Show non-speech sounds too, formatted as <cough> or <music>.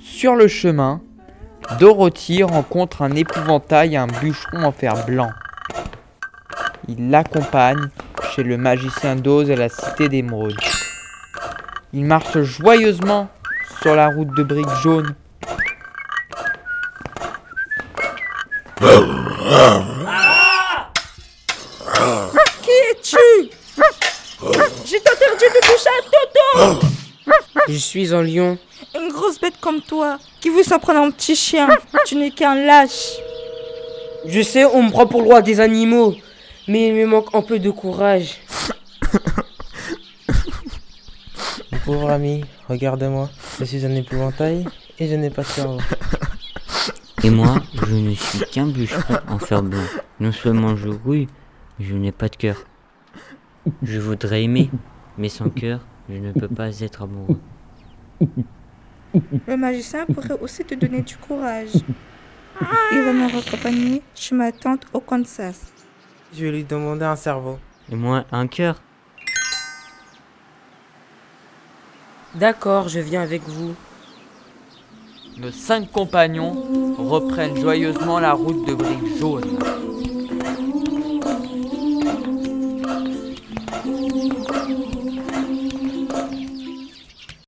Sur le chemin, Dorothy rencontre un épouvantail et un bûcheron en fer blanc. Il l'accompagne chez le magicien d'Oz à la Cité d'Émeraude. Il marche joyeusement sur la route de briques jaunes. Qui es-tu? J'ai interdit de toucher à Toto Je suis un lion. Une grosse bête comme toi, qui veut s'en prendre un petit chien. Tu n'es qu'un lâche. Je sais, on me prend pour le roi des animaux, mais il me manque un peu de courage. <laughs> Pauvre ami, regarde-moi. Je suis un épouvantail et je n'ai pas de cerveau. Et moi, je ne suis qu'un bûcheron en fer blanc. Non seulement je rouille, mais je n'ai pas de cœur. Je voudrais aimer, mais sans cœur, je ne peux pas être amoureux. Le magicien pourrait aussi te donner du courage. Il va me raccompagner chez ma tante au Kansas. Je vais lui demander un cerveau. Et moi, un cœur D'accord, je viens avec vous. Nos cinq compagnons reprennent joyeusement la route de briques jaunes.